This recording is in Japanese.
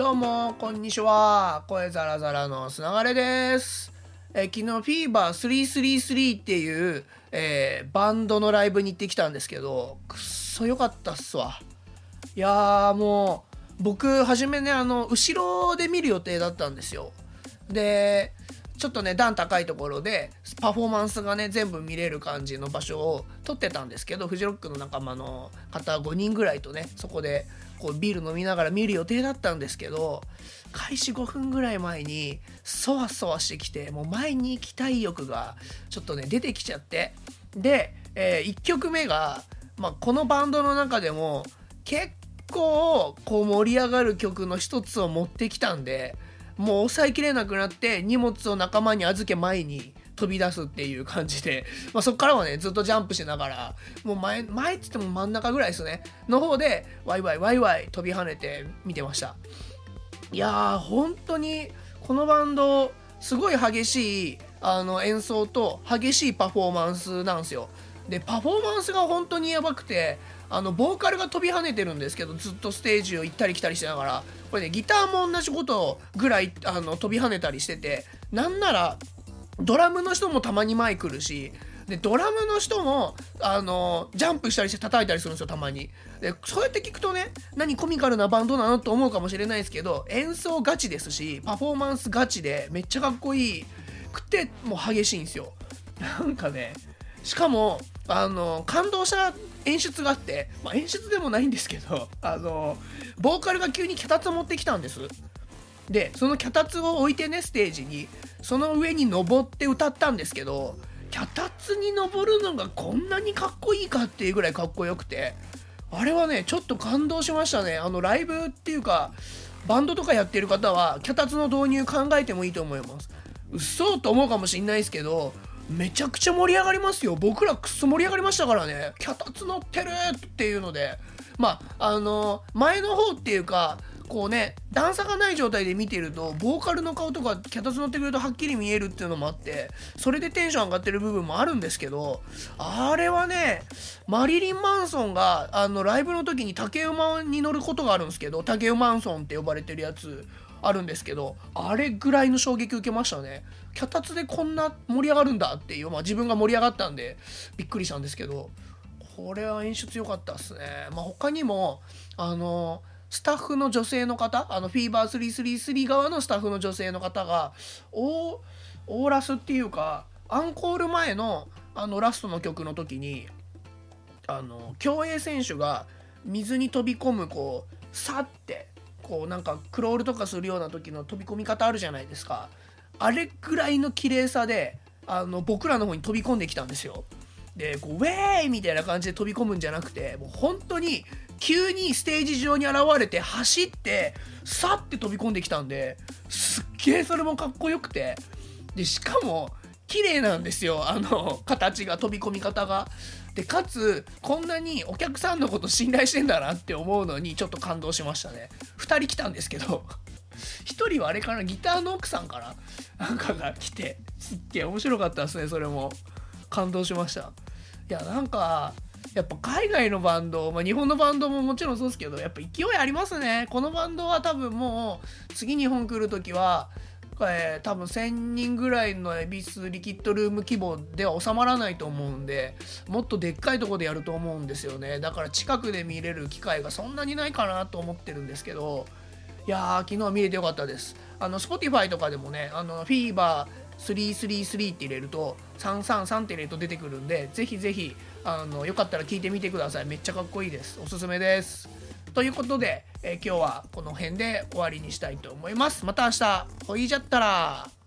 どうもこんにちは。声ザラザラのつながれです。え昨日フィーバー333っていう、えーバンドのライブに行ってきたんですけどくっそ良かったっすわ。いやーもう僕初めねあの後ろで見る予定だったんですよ。でちょっとね段高いところでパフォーマンスがね全部見れる感じの場所を取ってたんですけどフジロックの仲間の方5人ぐらいとねそこでこうビール飲みながら見る予定だったんですけど開始5分ぐらい前にそわそわしてきてもう前に行きたい欲がちょっとね出てきちゃって。で、え1曲目が、まあ、このバンドの中でも結構こう盛り上がる曲の一つを持ってきたんでもう抑えきれなくなって荷物を仲間に預け前に飛び出すっていう感じで、まあ、そこからはねずっとジャンプしながらもう前前っつっても真ん中ぐらいですね。の方でワイワイワイワイ飛び跳ねて見てました。いやー本当にこのバンドすごい激しいあの演奏と激しいパフォーマンスなんですよ。でパフォーマンスが本当にやばくてあのボーカルが飛び跳ねてるんですけどずっとステージを行ったり来たりしながら。これねギターも同じことぐらいあの飛び跳ねたりしててなんならドラムの人もたまに前来るしでドラムの人もあのジャンプしたりして叩いたりするんですよたまに。でそうやって聞くとね何コミカルなバンドなのと思うかもしれないですけど演奏ガチですしパフォーマンスガチでめっちゃかっこいい。くてもう激しいんですよ。なんかねしかもあの感動した演出があって、まあ、演出でもないんですけどあのボーカルが急に脚立を持ってきたんです。でその脚立を置いてねステージにその上に登って歌ったんですけど脚立に登るのがこんなにかっこいいかっていうぐらいかっこよくてあれはねちょっと感動しましたね。あのライブっていうかバンドとかやってる方は脚立の導入考えてもいいと思います。嘘と思うかもしんないですけどめちゃくちゃ盛り上がりますよ。僕らくっそ盛り上がりましたからね。脚立乗ってるっていうので。まああの前の方っていうかこうね段差がない状態で見てるとボーカルの顔とか脚立乗ってくるとはっきり見えるっていうのもあってそれでテンション上がってる部分もあるんですけどあれはねマリリン・マンソンがあのライブの時に竹馬に乗ることがあるんですけど竹馬マンソンって呼ばれてるやつあるんですけどあれぐらいの衝撃受けましたね。脚立でこんな盛り上がるんだっていう、まあ、自分が盛り上がったんでびっくりしたんですけどこれは演出良かったっすね、まあ、他にもあのスタッフの女性の方あのフィーバー333側のスタッフの女性の方がオーラスっていうかアンコール前のあのラストの曲の時にあの競泳選手が水に飛び込むこうさってこうなんかクロールとかするような時の飛び込み方あるじゃないですか。あれぐらいの綺麗さであの僕らの方に飛び込んできたんですよ。でこうウェーイ!みたいな感じで飛び込むんじゃなくてもう本当に急にステージ上に現れて走ってさって飛び込んできたんですっげえそれもかっこよくて。でしかも綺麗なんですよ。あの形が飛び込み方が。でかつこんなにお客さんのこと信頼してんだなって思うのにちょっと感動しましたね。2人来たんですけど。1人はあれかなギターの奥さんかななんかが来てすっげえ面白かったですねそれも。感動しました。いやなんかやっぱ海外のバンド、まあ、日本のバンドももちろんそうですけどやっぱ勢いありますね。このバンドは多分もう次日本来る時はえー多分1,000人ぐらいの恵比寿リキッドルーム規模では収まらないと思うんでもっとでっかいとこでやると思うんですよね。だから近くで見れる機会がそんなにないかなと思ってるんですけどいやー昨日は見れてよかったです。あの Spotify とかでもねあのフィーバー333って入れると333って入れると出てくるんでぜひぜひあのよかったら聞いてみてください。めっちゃかっこいいです。おすすめです。ということで、えー今日はこの辺で終わりにしたいと思います。また明日ほいじゃったら。